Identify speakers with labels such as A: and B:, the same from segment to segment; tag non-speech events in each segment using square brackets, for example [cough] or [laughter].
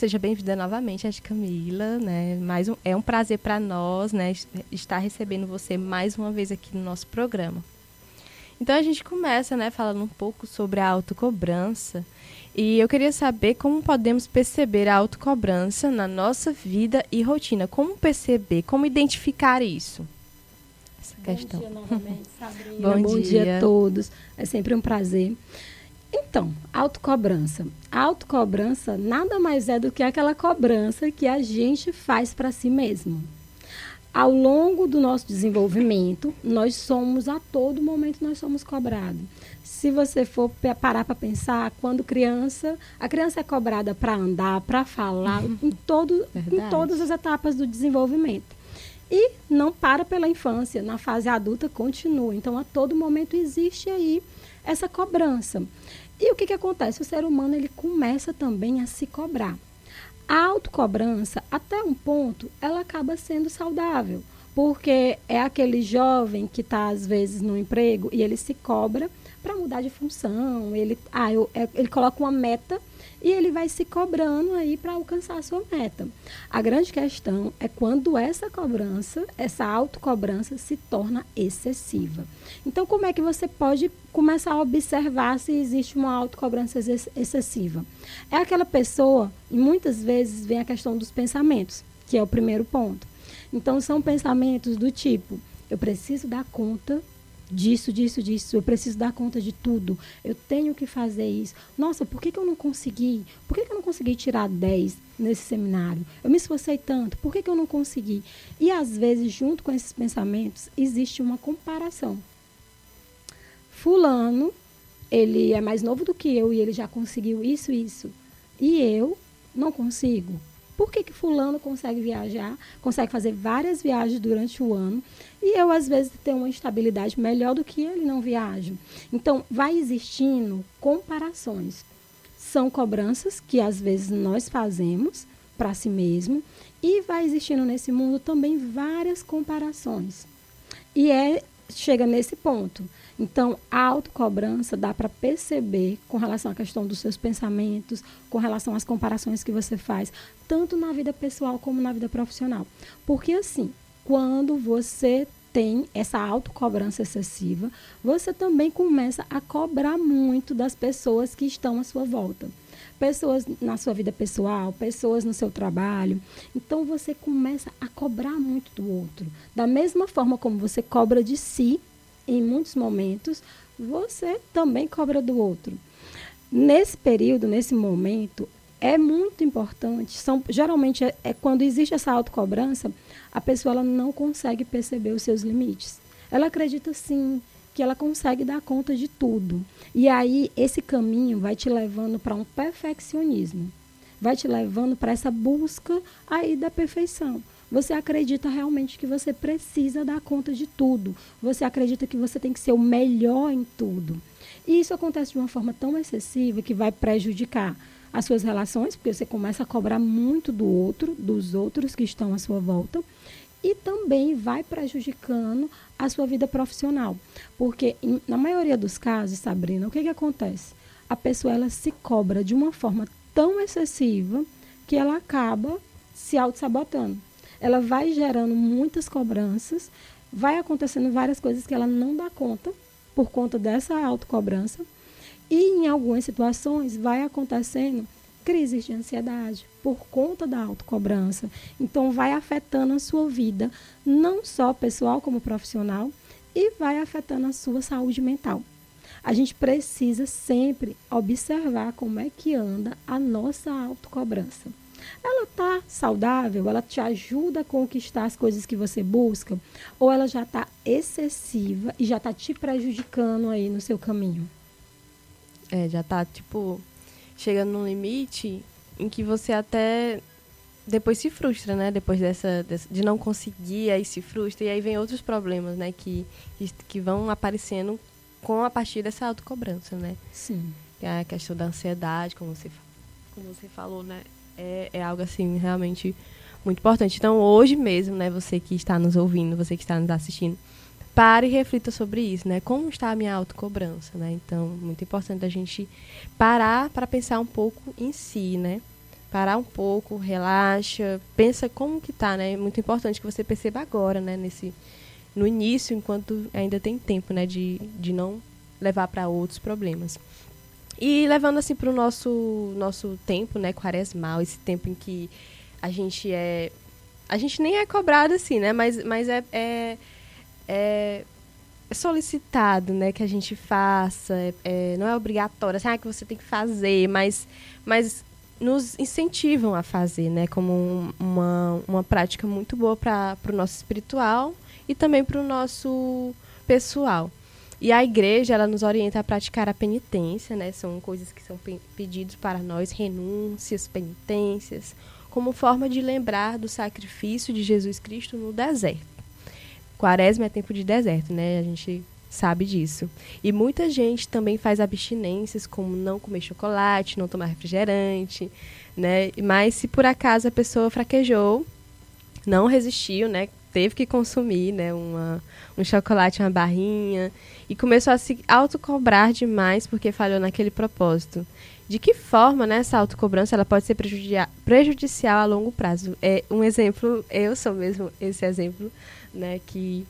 A: Seja bem-vinda novamente, a Camila, né? Mais um, é um prazer para nós, né, estar recebendo você mais uma vez aqui no nosso programa. Então a gente começa, né, falando um pouco sobre a autocobrança. E eu queria saber como podemos perceber a autocobrança na nossa vida e rotina. Como perceber, como identificar isso?
B: Essa Bom questão. dia novamente, Sabrina. Bom, Bom dia. dia a todos. É sempre um prazer. Então, autocobrança. A autocobrança nada mais é do que aquela cobrança que a gente faz para si mesmo. Ao longo do nosso desenvolvimento, nós somos, a todo momento, nós somos cobrados. Se você for parar para pensar, quando criança, a criança é cobrada para andar, para falar, em, todo, em todas as etapas do desenvolvimento. E não para pela infância, na fase adulta continua. Então, a todo momento existe aí essa cobrança. E o que, que acontece? O ser humano ele começa também a se cobrar. A autocobrança, até um ponto, ela acaba sendo saudável, porque é aquele jovem que está, às vezes, no emprego e ele se cobra para mudar de função, ele, ah, eu, é, ele coloca uma meta e ele vai se cobrando aí para alcançar a sua meta. A grande questão é quando essa cobrança, essa autocobrança se torna excessiva. Então, como é que você pode começar a observar se existe uma autocobrança excessiva? É aquela pessoa, e muitas vezes vem a questão dos pensamentos, que é o primeiro ponto. Então, são pensamentos do tipo: eu preciso dar conta disso, disso, disso. Eu preciso dar conta de tudo. Eu tenho que fazer isso. Nossa, por que, que eu não consegui? Por que, que eu não consegui tirar 10 nesse seminário? Eu me esforcei tanto. Por que, que eu não consegui? E às vezes, junto com esses pensamentos, existe uma comparação. Fulano, ele é mais novo do que eu e ele já conseguiu isso isso. E eu não consigo. Por que, que fulano consegue viajar, consegue fazer várias viagens durante o ano e eu, às vezes, tenho uma estabilidade melhor do que ele não viaja? Então, vai existindo comparações. São cobranças que, às vezes, nós fazemos para si mesmo e vai existindo nesse mundo também várias comparações. E é chega nesse ponto. Então, a autocobrança dá para perceber com relação à questão dos seus pensamentos, com relação às comparações que você faz, tanto na vida pessoal como na vida profissional. Porque, assim, quando você tem essa autocobrança excessiva, você também começa a cobrar muito das pessoas que estão à sua volta. Pessoas na sua vida pessoal, pessoas no seu trabalho. Então você começa a cobrar muito do outro. Da mesma forma como você cobra de si, em muitos momentos, você também cobra do outro. Nesse período, nesse momento, é muito importante. São, geralmente, é, é quando existe essa autocobrança, a pessoa ela não consegue perceber os seus limites. Ela acredita sim que ela consegue dar conta de tudo. E aí esse caminho vai te levando para um perfeccionismo. Vai te levando para essa busca aí da perfeição. Você acredita realmente que você precisa dar conta de tudo. Você acredita que você tem que ser o melhor em tudo. E isso acontece de uma forma tão excessiva que vai prejudicar as suas relações, porque você começa a cobrar muito do outro, dos outros que estão à sua volta, e também vai prejudicando a sua vida profissional. Porque, em, na maioria dos casos, Sabrina, o que, que acontece? A pessoa ela se cobra de uma forma tão excessiva que ela acaba se auto-sabotando ela vai gerando muitas cobranças, vai acontecendo várias coisas que ela não dá conta por conta dessa autocobrança. E em algumas situações vai acontecendo crises de ansiedade por conta da autocobrança. Então vai afetando a sua vida, não só pessoal como profissional, e vai afetando a sua saúde mental. A gente precisa sempre observar como é que anda a nossa autocobrança ela está saudável, ela te ajuda a conquistar as coisas que você busca, ou ela já está excessiva e já está te prejudicando aí no seu caminho?
A: É, já está tipo, chegando num limite em que você até depois se frustra, né? Depois dessa, de não conseguir, aí se frustra. E aí vem outros problemas, né? Que, que vão aparecendo com a partir dessa autocobrança, né?
B: Sim.
A: É a questão da ansiedade, como você, como você falou, né? É, é algo assim realmente muito importante. Então, hoje mesmo, né, você que está nos ouvindo, você que está nos assistindo, pare e reflita sobre isso, né? Como está a minha autocobrança, né? Então, muito importante a gente parar para pensar um pouco em si, né? parar um pouco, relaxa, pensa como que tá, né? É muito importante que você perceba agora, né? Nesse, no início, enquanto ainda tem tempo, né? De, de não levar para outros problemas. E levando assim para o nosso, nosso tempo, né? Quaresmal, esse tempo em que a gente é... A gente nem é cobrado assim, né? Mas, mas é, é, é solicitado, né? Que a gente faça. É, é, não é obrigatório, assim, ah, que você tem que fazer, mas... mas nos incentivam a fazer, né? Como uma, uma prática muito boa para o nosso espiritual e também para o nosso pessoal. E a igreja, ela nos orienta a praticar a penitência, né? São coisas que são pe pedidos para nós, renúncias, penitências, como forma de lembrar do sacrifício de Jesus Cristo no deserto. Quaresma é tempo de deserto, né? A gente sabe disso. E muita gente também faz abstinências, como não comer chocolate, não tomar refrigerante, né? Mas se por acaso a pessoa fraquejou, não resistiu, né? Teve que consumir, né? Uma, um chocolate, uma barrinha e começou a se autocobrar demais porque falhou naquele propósito. De que forma né, essa autocobrança ela pode ser prejudicial a longo prazo? É um exemplo, eu sou mesmo esse exemplo, né, que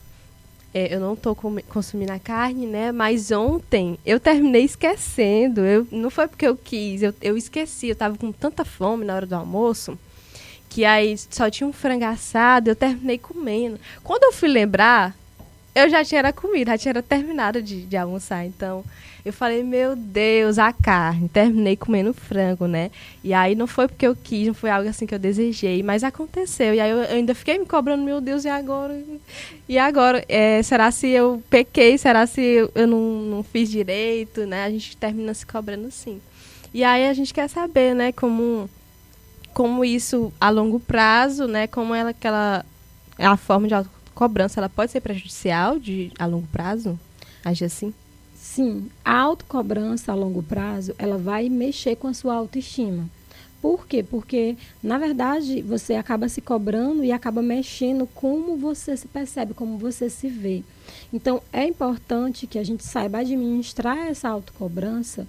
A: é, eu não estou consumindo a carne, né? Mas ontem eu terminei esquecendo. Eu, não foi porque eu quis, eu, eu esqueci. Eu estava com tanta fome na hora do almoço que aí só tinha um frango assado. Eu terminei comendo. Quando eu fui lembrar, eu já tinha comido, já tinha terminado de, de almoçar. Então, eu falei, meu Deus, a carne. Terminei comendo frango, né? E aí não foi porque eu quis, não foi algo assim que eu desejei, mas aconteceu. E aí eu, eu ainda fiquei me cobrando, meu Deus, e agora? E agora? É, será se eu pequei? Será se eu, eu não, não fiz direito, né? A gente termina se cobrando sim. E aí a gente quer saber, né, como, como isso a longo prazo, né? Como ela, aquela, é a forma de cobrança ela pode ser prejudicial de, a longo prazo? Agir assim?
B: Sim, a autocobrança a longo prazo, ela vai mexer com a sua autoestima. Por quê? Porque, na verdade, você acaba se cobrando e acaba mexendo como você se percebe, como você se vê. Então, é importante que a gente saiba administrar essa autocobrança,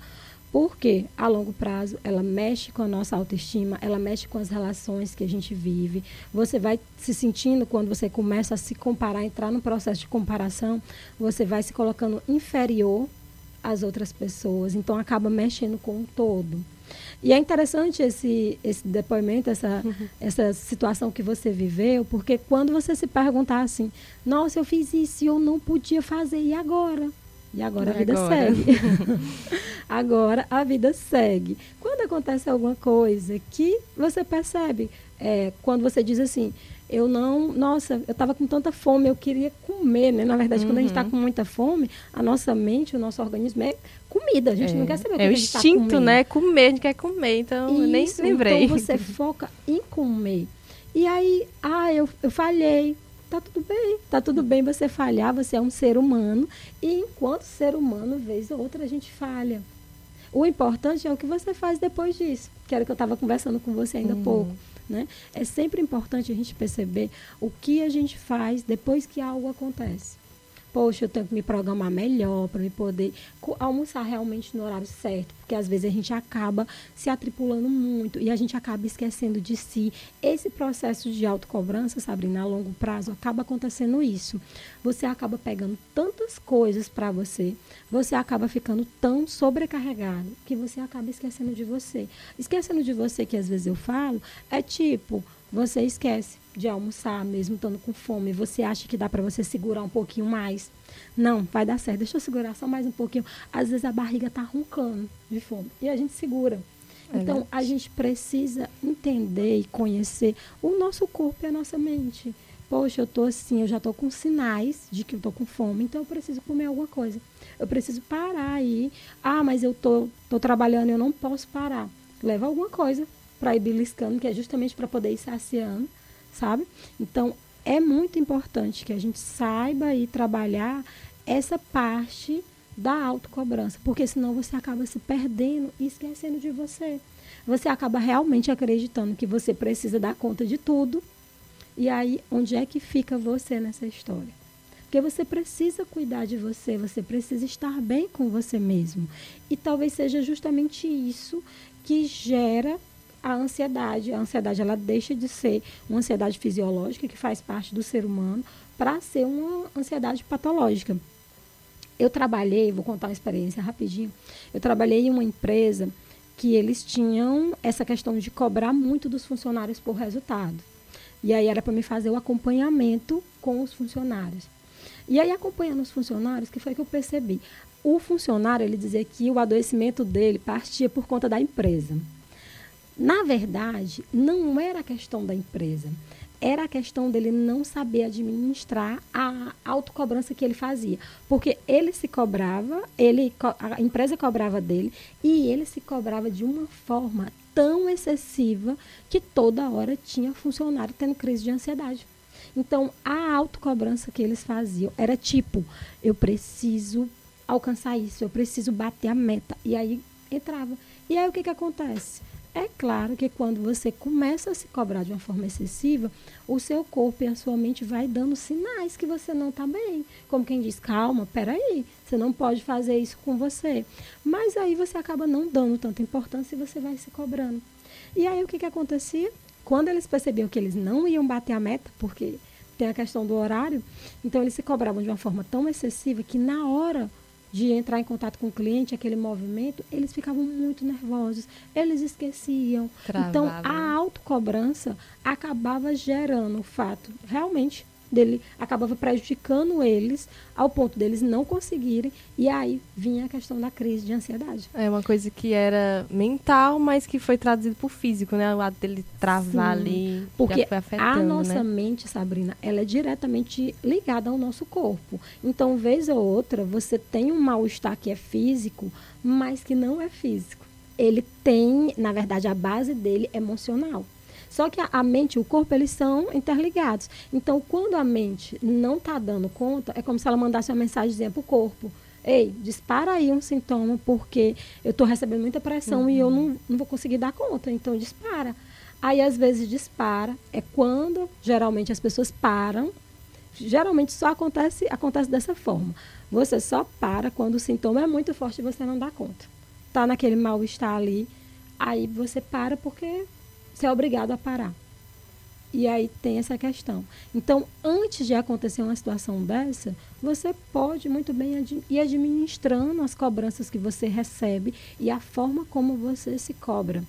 B: porque a longo prazo ela mexe com a nossa autoestima, ela mexe com as relações que a gente vive. Você vai se sentindo quando você começa a se comparar, entrar no processo de comparação, você vai se colocando inferior às outras pessoas. Então acaba mexendo com o todo. E é interessante esse, esse depoimento, essa, uhum. essa situação que você viveu, porque quando você se perguntar assim, nossa, eu fiz isso e eu não podia fazer, e agora? E agora a vida agora. segue. [laughs] agora a vida segue. Quando acontece alguma coisa que você percebe, é, quando você diz assim, eu não, nossa, eu estava com tanta fome, eu queria comer, né? Na verdade, uhum. quando a gente está uhum. com muita fome, a nossa mente, o nosso organismo é comida. A gente é. não quer saber o que
A: é gente está instinto, né? Comer, a gente quer comer, então Isso, nem lembrei.
B: Então você foca em comer. E aí, ah, eu, eu falhei tá tudo bem, tá tudo bem você falhar, você é um ser humano e enquanto ser humano, vez ou outra a gente falha. O importante é o que você faz depois disso, que era o que eu estava conversando com você ainda há uhum. pouco. Né? É sempre importante a gente perceber o que a gente faz depois que algo acontece poxa, eu tenho que me programar melhor para me poder almoçar realmente no horário certo, porque às vezes a gente acaba se atripulando muito e a gente acaba esquecendo de si. Esse processo de autocobrança, Sabrina, a longo prazo, acaba acontecendo isso. Você acaba pegando tantas coisas para você, você acaba ficando tão sobrecarregado que você acaba esquecendo de você. Esquecendo de você, que às vezes eu falo, é tipo, você esquece de almoçar, mesmo estando com fome, você acha que dá para você segurar um pouquinho mais. Não, vai dar certo. Deixa eu segurar só mais um pouquinho. Às vezes a barriga está roncando de fome e a gente segura. É então, a gente precisa entender e conhecer o nosso corpo e a nossa mente. Poxa, eu tô assim, eu já tô com sinais de que eu tô com fome, então eu preciso comer alguma coisa. Eu preciso parar aí. Ah, mas eu tô, tô trabalhando, eu não posso parar. Leva alguma coisa para ir beliscando, que é justamente para poder ir saciando sabe? Então, é muito importante que a gente saiba e trabalhar essa parte da autocobrança, porque senão você acaba se perdendo e esquecendo de você. Você acaba realmente acreditando que você precisa dar conta de tudo. E aí, onde é que fica você nessa história? Porque você precisa cuidar de você, você precisa estar bem com você mesmo. E talvez seja justamente isso que gera a ansiedade. A ansiedade ela deixa de ser uma ansiedade fisiológica que faz parte do ser humano para ser uma ansiedade patológica. Eu trabalhei, vou contar uma experiência rapidinho. Eu trabalhei em uma empresa que eles tinham essa questão de cobrar muito dos funcionários por resultado. E aí era para me fazer o acompanhamento com os funcionários. E aí acompanhando os funcionários, que foi que eu percebi? O funcionário, ele dizia que o adoecimento dele partia por conta da empresa. Na verdade, não era a questão da empresa. Era a questão dele não saber administrar a autocobrança que ele fazia. Porque ele se cobrava, ele, a empresa cobrava dele, e ele se cobrava de uma forma tão excessiva que toda hora tinha funcionário tendo crise de ansiedade. Então, a autocobrança que eles faziam era tipo: eu preciso alcançar isso, eu preciso bater a meta. E aí entrava. E aí o que, que acontece? É claro que quando você começa a se cobrar de uma forma excessiva, o seu corpo e a sua mente vai dando sinais que você não está bem. Como quem diz, calma, peraí, você não pode fazer isso com você. Mas aí você acaba não dando tanta importância e você vai se cobrando. E aí o que, que acontecia? Quando eles percebiam que eles não iam bater a meta, porque tem a questão do horário, então eles se cobravam de uma forma tão excessiva que na hora de entrar em contato com o cliente, aquele movimento, eles ficavam muito nervosos, eles esqueciam. Travava. Então, a autocobrança acabava gerando o fato, realmente, dele acabava prejudicando eles ao ponto deles não conseguirem e aí vinha a questão da crise de ansiedade.
A: É uma coisa que era mental, mas que foi traduzido por físico, né? O lado dele travar Sim, ali,
B: porque
A: a
B: nossa
A: né?
B: mente, Sabrina, ela é diretamente ligada ao nosso corpo. Então, vez ou outra, você tem um mal-estar que é físico, mas que não é físico. Ele tem, na verdade, a base dele é emocional. Só que a, a mente e o corpo, eles são interligados. Então, quando a mente não está dando conta, é como se ela mandasse uma mensagem para o corpo. Ei, dispara aí um sintoma, porque eu estou recebendo muita pressão uhum. e eu não, não vou conseguir dar conta. Então, dispara. Aí, às vezes, dispara. É quando, geralmente, as pessoas param. Geralmente, só acontece, acontece dessa forma. Você só para quando o sintoma é muito forte e você não dá conta. Tá naquele mal-estar ali. Aí, você para porque você é obrigado a parar. E aí tem essa questão. Então, antes de acontecer uma situação dessa, você pode muito bem ad ir administrando as cobranças que você recebe e a forma como você se cobra.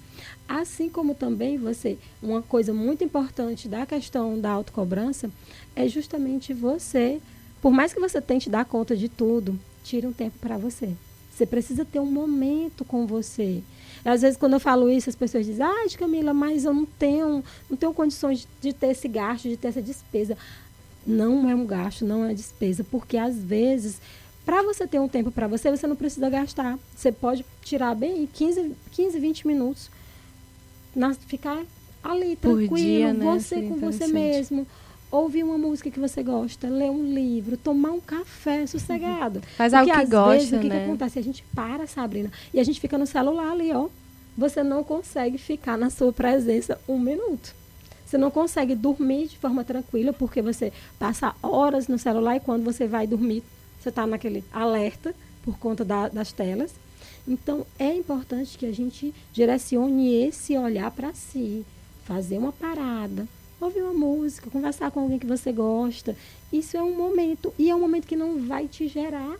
B: Assim como também você, uma coisa muito importante da questão da autocobrança é justamente você, por mais que você tente dar conta de tudo, tire um tempo para você. Você precisa ter um momento com você. Às vezes, quando eu falo isso, as pessoas dizem, ah, Camila, mas eu não tenho, não tenho condições de ter esse gasto, de ter essa despesa. Não é um gasto, não é despesa, porque às vezes, para você ter um tempo para você, você não precisa gastar. Você pode tirar bem 15, 15 20 minutos, na, ficar ali, tranquilo, dia, né? você Sim, com você mesmo ouvir uma música que você gosta, ler um livro, tomar um café sossegado.
A: Faz Porque algo que
B: às
A: gosta,
B: vezes,
A: né?
B: o que, que né? acontece? A gente para, Sabrina, e a gente fica no celular ali, ó. Você não consegue ficar na sua presença um minuto. Você não consegue dormir de forma tranquila, porque você passa horas no celular e quando você vai dormir, você está naquele alerta por conta da, das telas. Então, é importante que a gente direcione esse olhar para si, fazer uma parada, ouvir uma música, conversar com alguém que você gosta. Isso é um momento. E é um momento que não vai te gerar,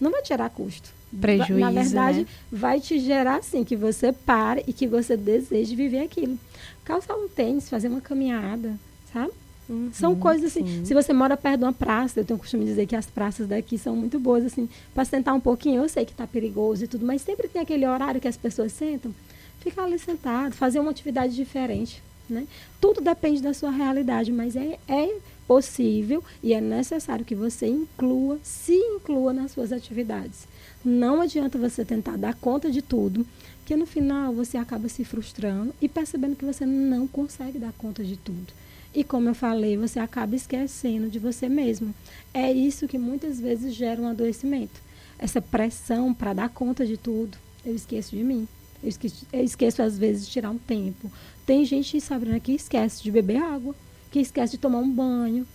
B: não vai te gerar custo.
A: Prejuízo.
B: Na verdade,
A: né?
B: vai te gerar assim, que você pare e que você deseje viver aquilo. Calçar um tênis, fazer uma caminhada, sabe? Uhum, são coisas assim. Sim. Se você mora perto de uma praça, eu tenho o costume de dizer que as praças daqui são muito boas, assim, para sentar um pouquinho. Eu sei que está perigoso e tudo, mas sempre tem aquele horário que as pessoas sentam. Ficar ali sentado, fazer uma atividade diferente. Né? Tudo depende da sua realidade, mas é, é possível e é necessário que você inclua, se inclua nas suas atividades. Não adianta você tentar dar conta de tudo, que no final você acaba se frustrando e percebendo que você não consegue dar conta de tudo. E como eu falei, você acaba esquecendo de você mesmo. É isso que muitas vezes gera um adoecimento. Essa pressão para dar conta de tudo. Eu esqueço de mim. Eu esqueço, eu esqueço, às vezes, de tirar um tempo. Tem gente, Sabrina, que esquece de beber água, que esquece de tomar um banho.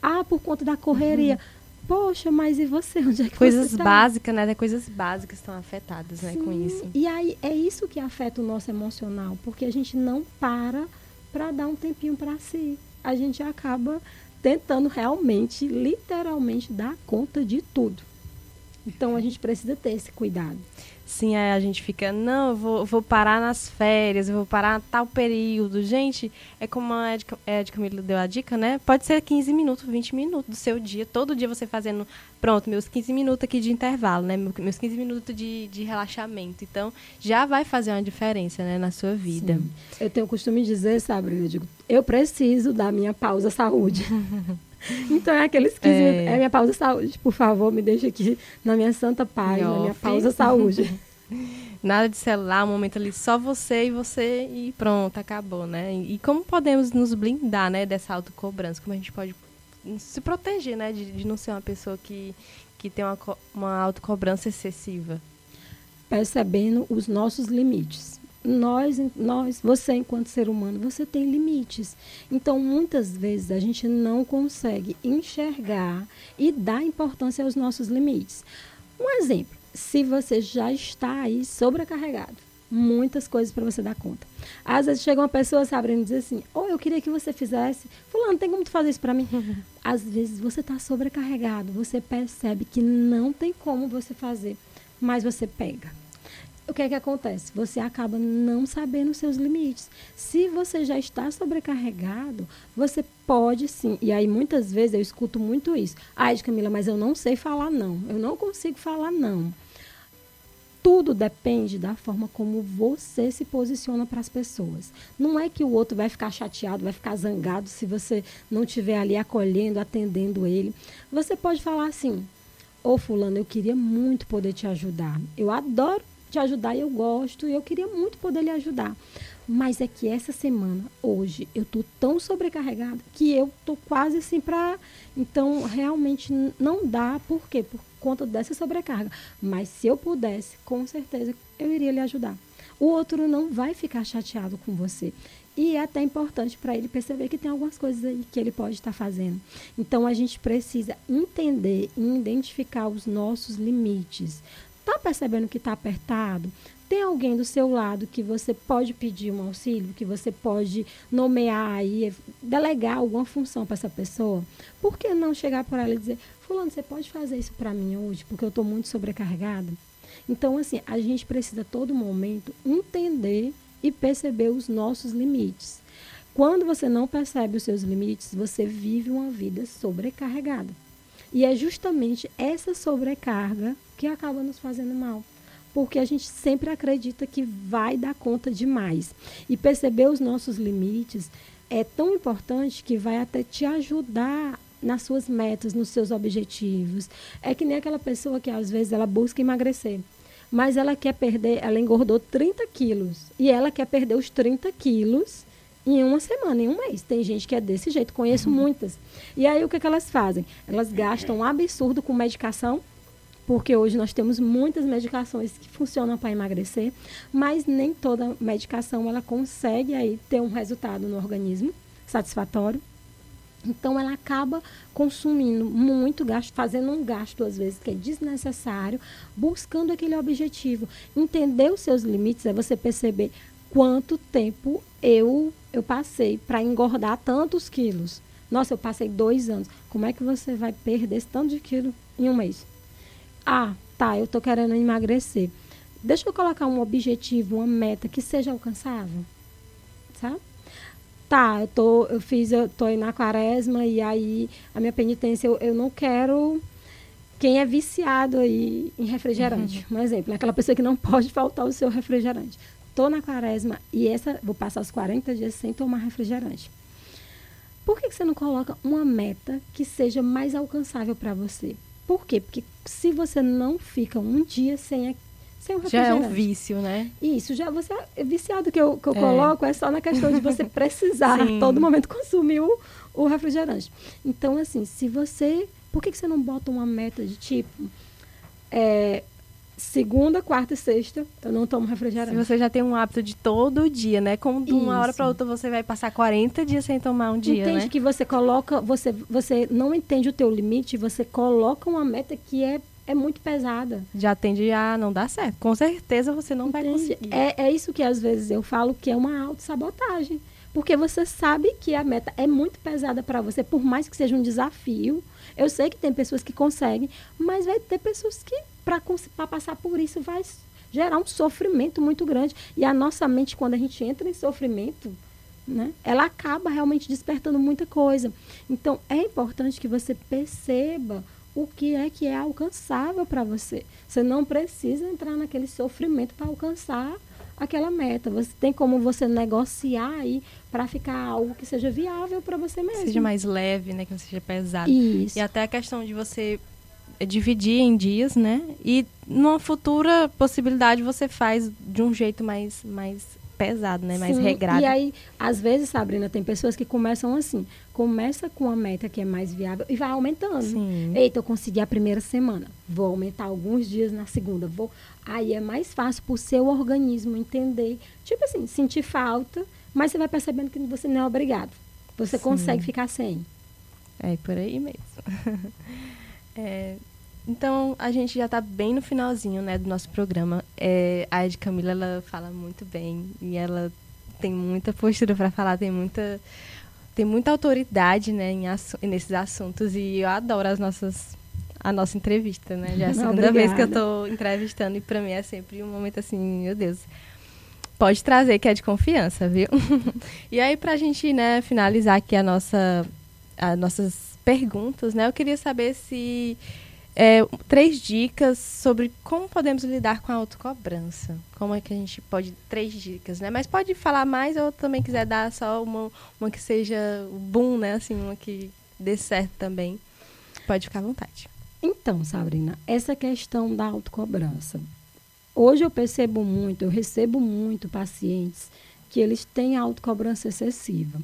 B: Ah, por conta da correria. Poxa, mas e você? [laughs] Onde é que
A: coisas
B: você tá?
A: básicas, né? Coisas básicas estão afetadas, né, com
B: Sim,
A: isso.
B: E aí é isso que afeta o nosso emocional, porque a gente não para para dar um tempinho para si. A gente acaba tentando realmente, literalmente, dar conta de tudo. Então a gente precisa ter esse cuidado.
A: Sim, aí a gente fica, não, eu vou, vou parar nas férias, eu vou parar tal período. Gente, é como a Ed, Ed Camilo deu a dica, né? Pode ser 15 minutos, 20 minutos do seu dia, todo dia você fazendo, pronto, meus 15 minutos aqui de intervalo, né? Meus 15 minutos de, de relaxamento. Então, já vai fazer uma diferença, né, na sua vida.
B: Sim. Eu tenho o costume de dizer, sabe, eu digo, eu preciso da minha pausa saúde. [laughs] [laughs] Então é aqueles 15
A: É.
B: É minha pausa saúde. Por favor, me deixa aqui na minha santa paz, na minha pausa saúde. [laughs]
A: Nada de celular, um momento ali só você e você e pronto, acabou, né? E, como podemos nos blindar, né, dessa autocobrança? Como a gente pode se proteger, né, de, de não ser uma pessoa que, que tem uma, uma autocobrança excessiva?
B: Percebendo os nossos limites. Nós, nós, você enquanto ser humano, você tem limites. Então, muitas vezes a gente não consegue enxergar e dar importância aos nossos limites. Um exemplo, se você já está aí sobrecarregado, muitas coisas para você dar conta. Às vezes chega uma pessoa, sabe, e diz assim: "Ou eu queria que você fizesse, fulano, tem como tu fazer isso para mim?" [laughs] Às vezes você está sobrecarregado, você percebe que não tem como você fazer, mas você pega o que é que acontece? Você acaba não sabendo os seus limites. Se você já está sobrecarregado, você pode sim. E aí muitas vezes eu escuto muito isso. Ai, Camila, mas eu não sei falar não. Eu não consigo falar não. Tudo depende da forma como você se posiciona para as pessoas. Não é que o outro vai ficar chateado, vai ficar zangado se você não estiver ali acolhendo, atendendo ele. Você pode falar assim: Ô fulano, eu queria muito poder te ajudar. Eu adoro te ajudar eu gosto e eu queria muito poder lhe ajudar. Mas é que essa semana, hoje, eu tô tão sobrecarregada que eu tô quase assim para, então realmente não dá, por quê? Por conta dessa sobrecarga. Mas se eu pudesse, com certeza eu iria lhe ajudar. O outro não vai ficar chateado com você. E é até importante para ele perceber que tem algumas coisas aí que ele pode estar fazendo. Então a gente precisa entender e identificar os nossos limites. Tá percebendo que está apertado? Tem alguém do seu lado que você pode pedir um auxílio, que você pode nomear aí, delegar alguma função para essa pessoa? Por que não chegar por ela e dizer, fulano, você pode fazer isso para mim hoje, porque eu estou muito sobrecarregada? Então, assim, a gente precisa a todo momento entender e perceber os nossos limites. Quando você não percebe os seus limites, você vive uma vida sobrecarregada. E é justamente essa sobrecarga que acaba nos fazendo mal. Porque a gente sempre acredita que vai dar conta demais. E perceber os nossos limites é tão importante que vai até te ajudar nas suas metas, nos seus objetivos. É que nem aquela pessoa que às vezes ela busca emagrecer. Mas ela quer perder, ela engordou 30 quilos. E ela quer perder os 30 quilos em uma semana, em um mês. Tem gente que é desse jeito, conheço muitas. E aí o que, que elas fazem? Elas gastam um absurdo com medicação, porque hoje nós temos muitas medicações que funcionam para emagrecer, mas nem toda medicação ela consegue aí ter um resultado no organismo satisfatório. Então ela acaba consumindo muito gasto, fazendo um gasto às vezes que é desnecessário, buscando aquele objetivo. Entender os seus limites é você perceber quanto tempo eu eu passei para engordar tantos quilos. Nossa, eu passei dois anos. Como é que você vai perder esse tanto de quilo em um mês? Ah, tá, eu tô querendo emagrecer. Deixa eu colocar um objetivo, uma meta que seja alcançável, sabe? Tá, eu tô, eu fiz, eu tô na quaresma e aí a minha penitência, eu, eu não quero quem é viciado aí em refrigerante. Um exemplo, aquela pessoa que não pode faltar o seu refrigerante. Tô na quaresma e essa, vou passar os 40 dias sem tomar refrigerante. Por que, que você não coloca uma meta que seja mais alcançável para você? Por quê? Porque se você não fica um dia sem, a- sem o
A: Já é um vício, né?
B: Isso, já você é viciado que eu, que eu
A: É.
B: coloco é só na questão de você [laughs] precisar todo momento consumir o, o refrigerante. Então, assim, se você. Por que, que você não bota uma meta de tipo. é, segunda, quarta e sexta, eu não tomo refrigerante.
A: Se você já tem um hábito de todo dia, né? Como de uma Isso. hora para outra você vai passar 40 dias sem tomar um dia,
B: Entende
A: né?
B: que você coloca, você, você não entende o teu limite, você coloca uma meta que é é muito pesada.
A: Já tende a não dar certo. Com certeza você não Entende? vai conseguir.
B: É, é isso que às vezes eu falo que é uma autossabotagem. Porque você sabe que a meta é muito pesada para você, por mais que seja um desafio. Eu sei que tem pessoas que conseguem, mas vai ter pessoas que para passar por isso vai gerar um sofrimento muito grande. E a nossa mente, quando a gente entra em sofrimento, né, ela acaba realmente despertando muita coisa. Então, é importante que você perceba o que é que é alcançável para você. Você não precisa entrar naquele sofrimento para alcançar aquela meta. Você tem como você negociar aí para ficar algo que seja viável para você mesmo.
A: Seja mais leve, né, que não seja pesado.
B: Isso.
A: E até a questão de você dividir em dias, né? E numa futura possibilidade você faz de um jeito mais, mais pesado, né? Mais Sim, regrado.
B: E aí, às vezes, Sabrina, tem pessoas que começam assim. Começa com a meta que é mais viável e vai aumentando. Sim. Eita, eu consegui a primeira semana. Vou aumentar alguns dias na segunda. Vou. Aí é mais fácil para o seu organismo entender. Tipo assim, sentir falta, mas você vai percebendo que você não é obrigado. Você Sim. consegue ficar sem.
A: É por aí mesmo. [laughs] é, então, a gente já está bem no finalzinho né, do nosso programa. É, a Ed Camila ela fala muito bem e ela tem muita postura para falar, tem muita, tem muita autoridade né, em assu nesses assuntos e eu adoro as nossas, a nossa entrevista. Né? Já é a [laughs] segunda Obrigada. vez que eu estou entrevistando e para mim é sempre um momento assim, meu Deus. Pode trazer que é de confiança, viu? [laughs] e aí, para a gente né, finalizar aqui a nossa, as nossas perguntas, né, eu queria saber se é, três dicas sobre como podemos lidar com a autocobrança. Como é que a gente pode. Três dicas, né? Mas pode falar mais ou também quiser dar só uma, uma que seja boom, né? Assim, uma que dê certo também. Pode ficar à vontade.
B: Então, Sabrina, essa questão da autocobrança. Hoje eu percebo muito, eu recebo muito pacientes que eles têm autocobrança excessiva.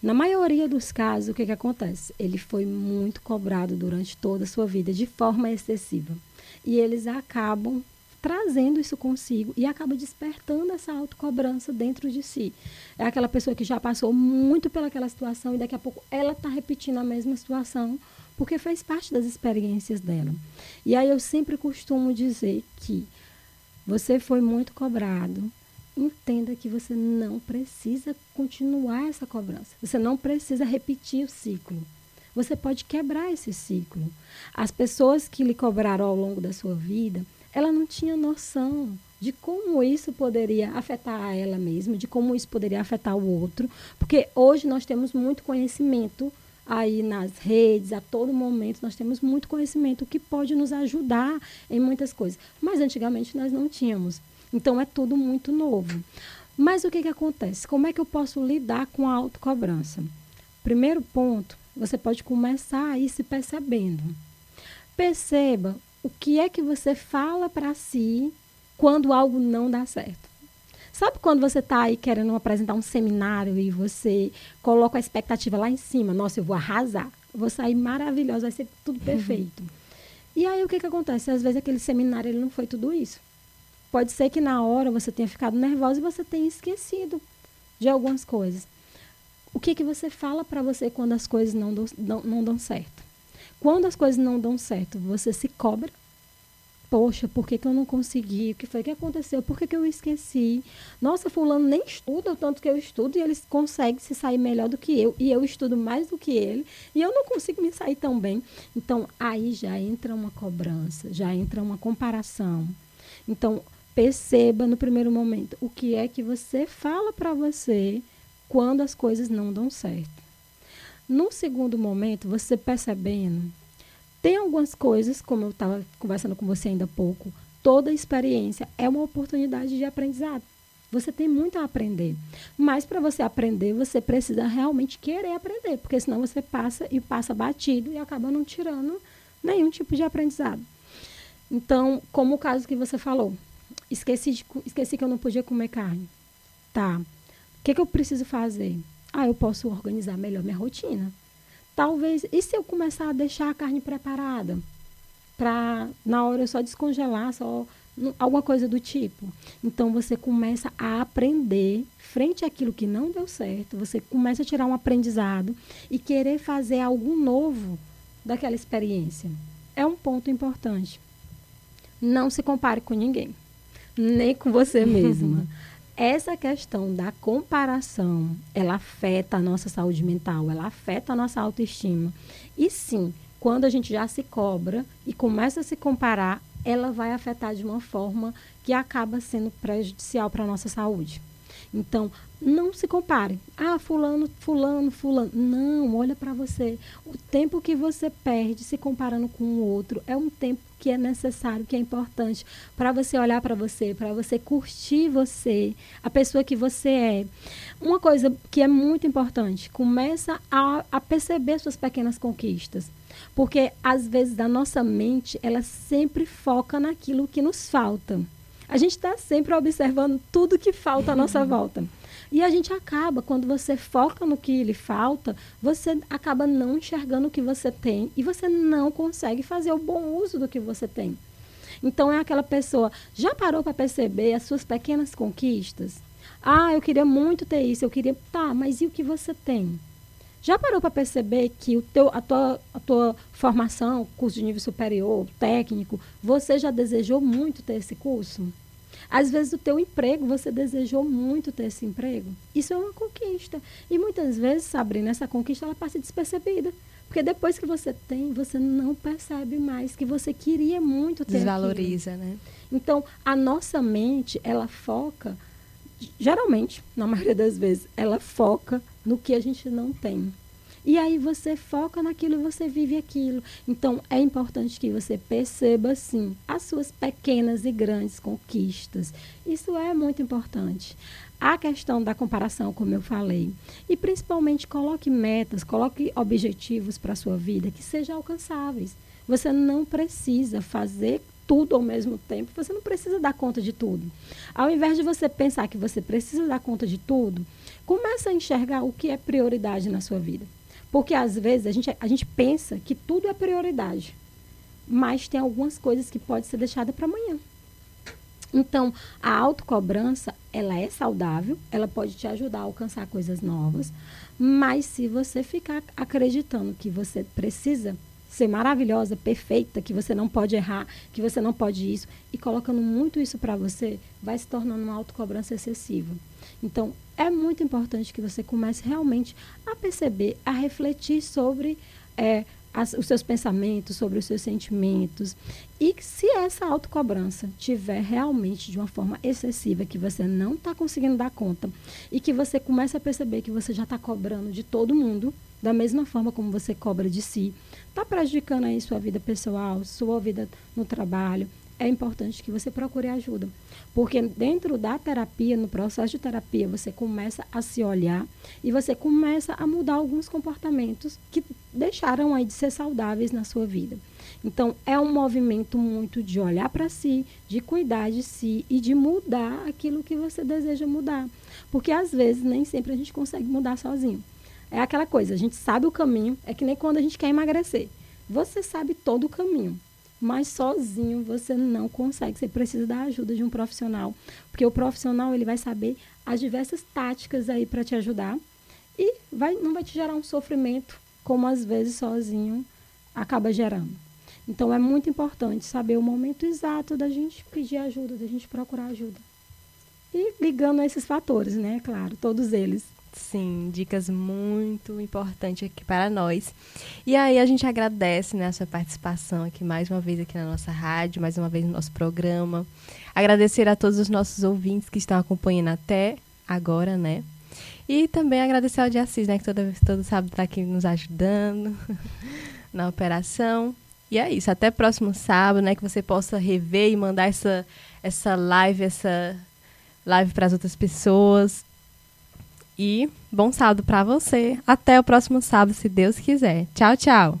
B: Na maioria dos casos, o que, que acontece? Ele foi muito cobrado durante toda a sua vida, de forma excessiva. E eles acabam trazendo isso consigo e acaba despertando essa autocobrança dentro de si. É aquela pessoa que já passou muito pelaquela situação e daqui a pouco ela está repetindo a mesma situação porque faz parte das experiências dela. E aí eu sempre costumo dizer que você foi muito cobrado, entenda que você não precisa continuar essa cobrança. Você não precisa repetir o ciclo. Você pode quebrar esse ciclo. As pessoas que lhe cobraram ao longo da sua vida, ela não tinha noção de como isso poderia afetar a ela mesma, de como isso poderia afetar o outro, porque hoje nós temos muito conhecimento aí nas redes, a todo momento nós temos muito conhecimento que pode nos ajudar em muitas coisas, mas antigamente nós não tínhamos. Então é tudo muito novo. Mas o que, que acontece? Como é que eu posso lidar com a autocobrança? Primeiro ponto, você pode começar a ir se percebendo. Perceba o que é que você fala para si quando algo não dá certo. Sabe quando você está aí querendo apresentar um seminário e você coloca a expectativa lá em cima? Nossa, eu vou arrasar, vou sair maravilhosa, vai ser tudo perfeito. E aí o que, que acontece? Às vezes aquele seminário ele não foi tudo isso. Pode ser que na hora você tenha ficado nervosa e você tenha esquecido de algumas coisas. O que, que você fala para você quando as coisas não, do, não, não dão certo? Quando as coisas não dão certo, você se cobra. Poxa, por que, que eu não consegui? O que foi que aconteceu? Por que, que eu esqueci? Nossa, fulano nem estuda o tanto que eu estudo e ele consegue se sair melhor do que eu. E eu estudo mais do que ele. E eu não consigo me sair tão bem. Então, aí já entra uma cobrança, já entra uma comparação. Então, perceba no primeiro momento o que é que você fala para você quando as coisas não dão certo. No segundo momento, você percebendo, tem algumas coisas, como eu estava conversando com você ainda há pouco, toda experiência é uma oportunidade de aprendizado. Você tem muito a aprender. Mas para você aprender, você precisa realmente querer aprender, porque senão você passa e passa batido e acaba não tirando nenhum tipo de aprendizado. Então, como o caso que você falou, Esqueci, de, esqueci que eu não podia comer carne. Tá. O que, que eu preciso fazer? Ah, eu posso organizar melhor minha rotina. Talvez. E se eu começar a deixar a carne preparada? Para, na hora, eu só descongelar, só alguma coisa do tipo. Então você começa a aprender frente àquilo que não deu certo, você começa a tirar um aprendizado e querer fazer algo novo daquela experiência. É um ponto importante. Não se compare com ninguém, nem com você [laughs] mesma. Essa questão da comparação, ela afeta a nossa saúde mental, ela afeta a nossa autoestima. E sim, quando a gente já se cobra e começa a se comparar, ela vai afetar de uma forma que acaba sendo prejudicial para a nossa saúde. Então, não se compare. Ah, fulano, fulano, fulano. Não, olha para você. O tempo que você perde se comparando com o outro é um tempo que é necessário, que é importante para você olhar para você, para você curtir você, a pessoa que você é. Uma coisa que é muito importante, começa a, a perceber suas pequenas conquistas. Porque às vezes a nossa mente, ela sempre foca naquilo que nos falta. A gente está sempre observando tudo que falta à nossa [laughs] volta. E a gente acaba, quando você foca no que lhe falta, você acaba não enxergando o que você tem e você não consegue fazer o bom uso do que você tem. Então é aquela pessoa, já parou para perceber as suas pequenas conquistas? Ah, eu queria muito ter isso, eu queria. Tá, mas e o que você tem? Já parou para perceber que o teu, a, tua, a tua formação, curso de nível superior, técnico, você já desejou muito ter esse curso? Às vezes o teu emprego, você desejou muito ter esse emprego. Isso é uma conquista. E muitas vezes, Sabrina, essa conquista ela passa despercebida. Porque depois que você tem, você não percebe mais que você queria muito ter
A: Desvaloriza,
B: aquilo.
A: né?
B: Então, a nossa mente, ela foca, geralmente, na maioria das vezes, ela foca no que a gente não tem. E aí você foca naquilo e você vive aquilo. Então é importante que você perceba sim as suas pequenas e grandes conquistas. Isso é muito importante. A questão da comparação, como eu falei, e principalmente coloque metas, coloque objetivos para a sua vida que sejam alcançáveis. Você não precisa fazer tudo ao mesmo tempo, você não precisa dar conta de tudo. Ao invés de você pensar que você precisa dar conta de tudo, comece a enxergar o que é prioridade na sua vida. Porque às vezes a gente, a gente pensa que tudo é prioridade, mas tem algumas coisas que podem ser deixadas para amanhã. Então, a autocobrança, ela é saudável, ela pode te ajudar a alcançar coisas novas, mas se você ficar acreditando que você precisa ser maravilhosa, perfeita, que você não pode errar, que você não pode isso, e colocando muito isso para você, vai se tornando uma autocobrança excessiva. Então, é muito importante que você comece realmente a perceber, a refletir sobre é, as, os seus pensamentos, sobre os seus sentimentos. E se essa autocobrança tiver realmente de uma forma excessiva, que você não está conseguindo dar conta, e que você comece a perceber que você já está cobrando de todo mundo, da mesma forma como você cobra de si, está prejudicando aí sua vida pessoal, sua vida no trabalho, é importante que você procure ajuda. Porque dentro da terapia, no processo de terapia, você começa a se olhar e você começa a mudar alguns comportamentos que deixaram aí de ser saudáveis na sua vida. Então, é um movimento muito de olhar para si, de cuidar de si e de mudar aquilo que você deseja mudar. Porque às vezes nem sempre a gente consegue mudar sozinho. É aquela coisa, a gente sabe o caminho, é que nem quando a gente quer emagrecer. Você sabe todo o caminho, mas sozinho você não consegue. Você precisa da ajuda de um profissional, porque o profissional ele vai saber as diversas táticas aí para te ajudar e vai, não vai te gerar um sofrimento como às vezes sozinho acaba gerando. Então é muito importante saber o momento exato da gente pedir ajuda, da gente procurar ajuda. E ligando a esses fatores, né? Claro, todos eles.
A: Sim, dicas muito importantes aqui para nós. E aí a gente agradece né, a sua participação aqui mais uma vez aqui na nossa rádio, mais uma vez no nosso programa. Agradecer a todos os nossos ouvintes que estão acompanhando até agora, né? E também agradecer ao de Assis, né? Que toda, todo sábado está aqui nos ajudando [laughs] na operação. E é isso, até próximo sábado, né? Que você possa rever e mandar essa, essa live, essa live para as outras pessoas. E bom sábado para você. Até o próximo sábado, se Deus quiser. Tchau, tchau.